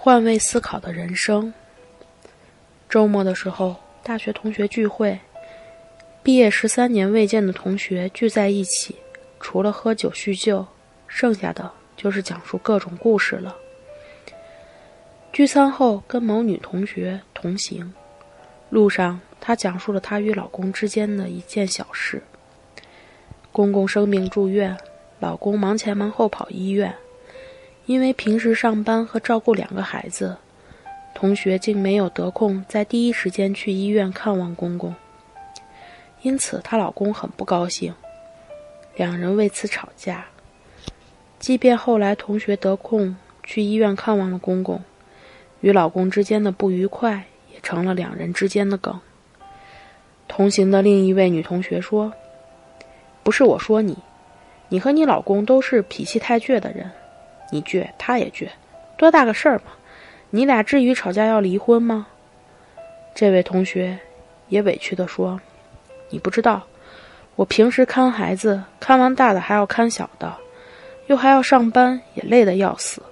换位思考的人生。周末的时候，大学同学聚会，毕业十三年未见的同学聚在一起，除了喝酒叙旧，剩下的就是讲述各种故事了。聚餐后，跟某女同学同行，路上她讲述了她与老公之间的一件小事。公公生病住院，老公忙前忙后跑医院，因为平时上班和照顾两个孩子，同学竟没有得空在第一时间去医院看望公公。因此，她老公很不高兴，两人为此吵架。即便后来同学得空去医院看望了公公。与老公之间的不愉快也成了两人之间的梗。同行的另一位女同学说：“不是我说你，你和你老公都是脾气太倔的人，你倔他也倔，多大个事儿嘛？你俩至于吵架要离婚吗？”这位同学也委屈地说：“你不知道，我平时看孩子，看完大的还要看小的，又还要上班，也累得要死。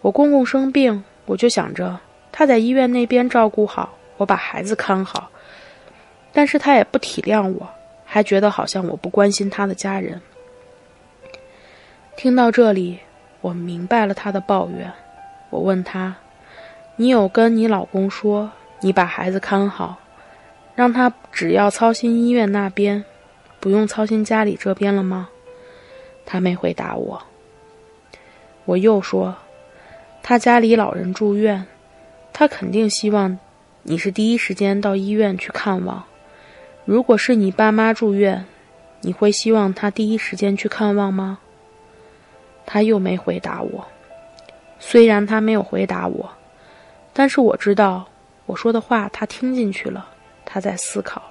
我公公生病。”我就想着他在医院那边照顾好，我把孩子看好，但是他也不体谅我，还觉得好像我不关心他的家人。听到这里，我明白了他的抱怨。我问他：“你有跟你老公说你把孩子看好，让他只要操心医院那边，不用操心家里这边了吗？”他没回答我。我又说。他家里老人住院，他肯定希望你是第一时间到医院去看望。如果是你爸妈住院，你会希望他第一时间去看望吗？他又没回答我。虽然他没有回答我，但是我知道我说的话他听进去了，他在思考。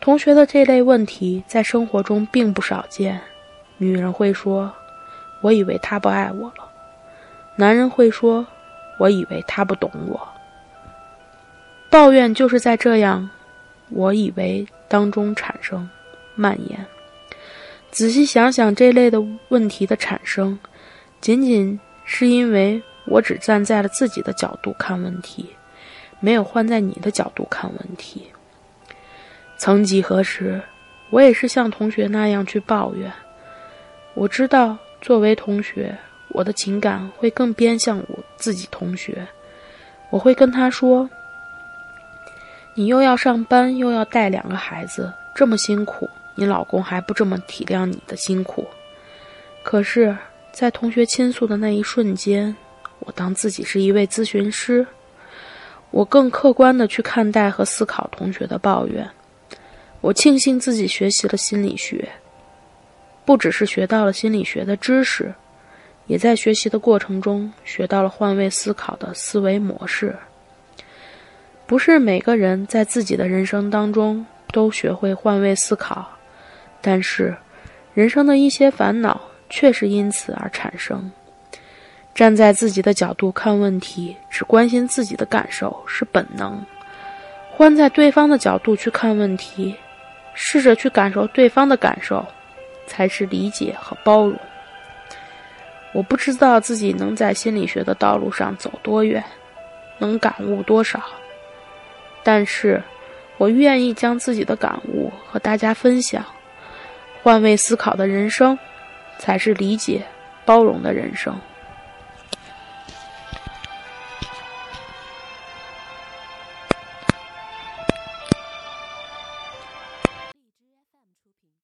同学的这类问题在生活中并不少见。女人会说：“我以为他不爱我了。”男人会说：“我以为他不懂我。”抱怨就是在这样，我以为当中产生、蔓延。仔细想想，这类的问题的产生，仅仅是因为我只站在了自己的角度看问题，没有换在你的角度看问题。曾几何时，我也是像同学那样去抱怨。我知道，作为同学。我的情感会更偏向我自己同学，我会跟他说：“你又要上班，又要带两个孩子，这么辛苦，你老公还不这么体谅你的辛苦。”可是，在同学倾诉的那一瞬间，我当自己是一位咨询师，我更客观的去看待和思考同学的抱怨。我庆幸自己学习了心理学，不只是学到了心理学的知识。也在学习的过程中学到了换位思考的思维模式。不是每个人在自己的人生当中都学会换位思考，但是人生的一些烦恼确实因此而产生。站在自己的角度看问题，只关心自己的感受是本能；换在对方的角度去看问题，试着去感受对方的感受，才是理解和包容。我不知道自己能在心理学的道路上走多远，能感悟多少，但是，我愿意将自己的感悟和大家分享。换位思考的人生，才是理解、包容的人生。